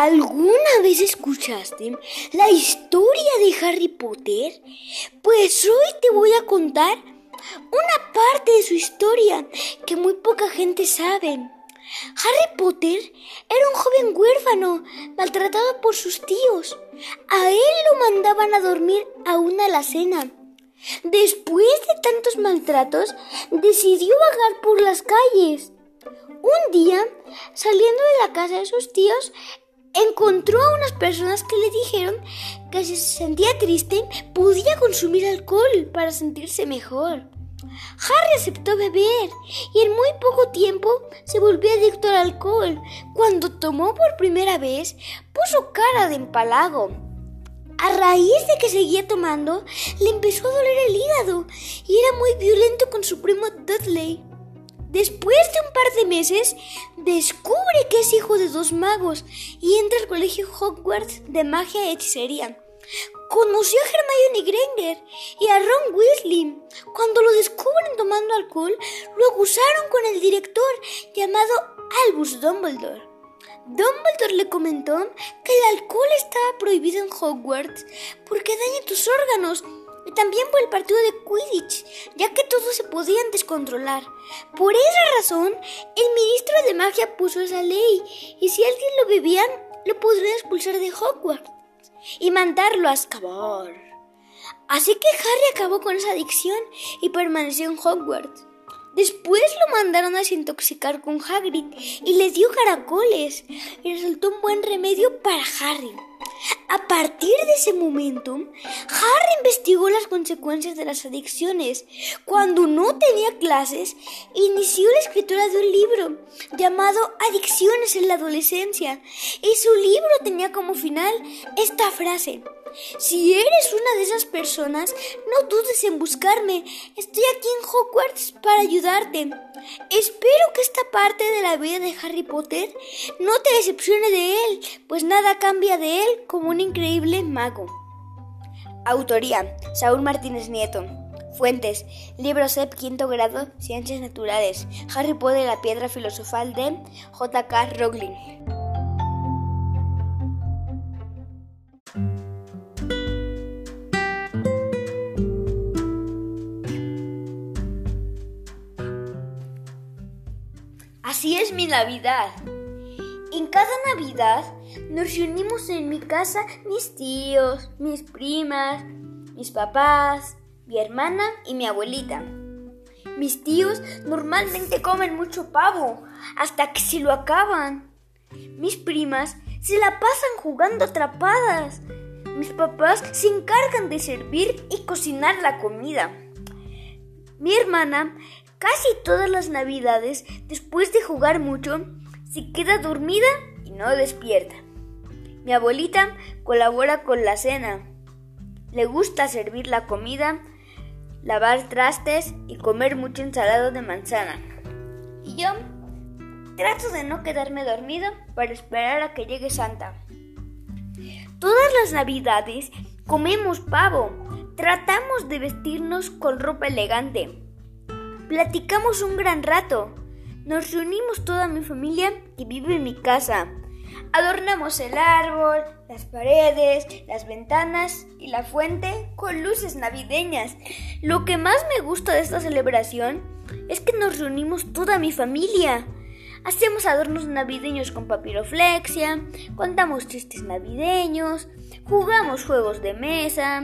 ¿Alguna vez escuchaste la historia de Harry Potter? Pues hoy te voy a contar una parte de su historia que muy poca gente sabe. Harry Potter era un joven huérfano, maltratado por sus tíos. A él lo mandaban a dormir a una la cena. Después de tantos maltratos, decidió vagar por las calles. Un día, saliendo de la casa de sus tíos, encontró a unas personas que le dijeron que si se sentía triste podía consumir alcohol para sentirse mejor. Harry aceptó beber y en muy poco tiempo se volvió adicto al alcohol. Cuando tomó por primera vez, puso cara de empalago. A raíz de que seguía tomando, le empezó a doler el hígado y era muy violento con su primo Dudley. Después de un par de meses, descubre que es hijo de dos magos y entra al colegio Hogwarts de magia y hechicería. Conoció a Hermione Granger y a Ron Weasley. Cuando lo descubren tomando alcohol, lo acusaron con el director llamado Albus Dumbledore. Dumbledore le comentó que el alcohol estaba prohibido en Hogwarts porque daña tus órganos también por el partido de Quidditch, ya que todos se podían descontrolar. Por esa razón, el ministro de magia puso esa ley, y si alguien lo bebía, lo podría expulsar de Hogwarts y mandarlo a Azkaban. Así que Harry acabó con esa adicción y permaneció en Hogwarts. Después lo mandaron a desintoxicar con Hagrid y le dio caracoles y resultó un buen remedio para Harry. A partir de ese momento, Harry investigó las consecuencias de las adicciones. Cuando no tenía clases, inició la escritura de un libro llamado Adicciones en la adolescencia y su libro tenía como final esta frase. Si eres una de esas personas, no dudes en buscarme. Estoy aquí en Hogwarts ayudarte. Espero que esta parte de la vida de Harry Potter no te decepcione de él, pues nada cambia de él como un increíble mago. Autoría: Saúl Martínez Nieto. Fuentes: Libro SEP quinto grado, Ciencias Naturales. Harry Potter, la piedra filosofal de J.K. Rowling. Así es mi Navidad. En cada Navidad nos reunimos en mi casa mis tíos, mis primas, mis papás, mi hermana y mi abuelita. Mis tíos normalmente comen mucho pavo hasta que se lo acaban. Mis primas se la pasan jugando atrapadas. Mis papás se encargan de servir y cocinar la comida. Mi hermana Casi todas las navidades, después de jugar mucho, se queda dormida y no despierta. Mi abuelita colabora con la cena. Le gusta servir la comida, lavar trastes y comer mucho ensalada de manzana. Y yo trato de no quedarme dormido para esperar a que llegue Santa. Todas las navidades comemos pavo. Tratamos de vestirnos con ropa elegante. Platicamos un gran rato. Nos reunimos toda mi familia que vive en mi casa. Adornamos el árbol, las paredes, las ventanas y la fuente con luces navideñas. Lo que más me gusta de esta celebración es que nos reunimos toda mi familia. Hacemos adornos navideños con papiroflexia, contamos chistes navideños, jugamos juegos de mesa,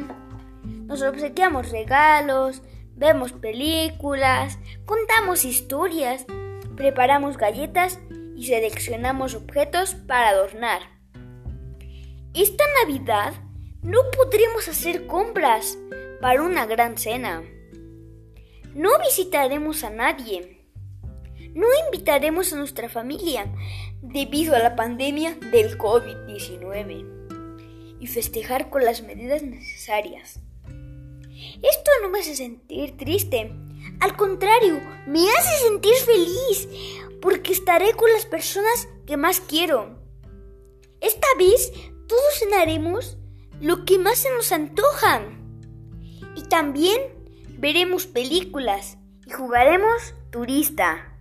nos obsequiamos regalos, vemos películas, contamos historias, preparamos galletas y seleccionamos objetos para adornar. Esta Navidad no podremos hacer compras para una gran cena. No visitaremos a nadie. No invitaremos a nuestra familia debido a la pandemia del COVID-19 y festejar con las medidas necesarias. Esto no me hace sentir triste. Al contrario, me hace sentir feliz porque estaré con las personas que más quiero. Esta vez todos cenaremos lo que más se nos antoja. Y también veremos películas y jugaremos turista.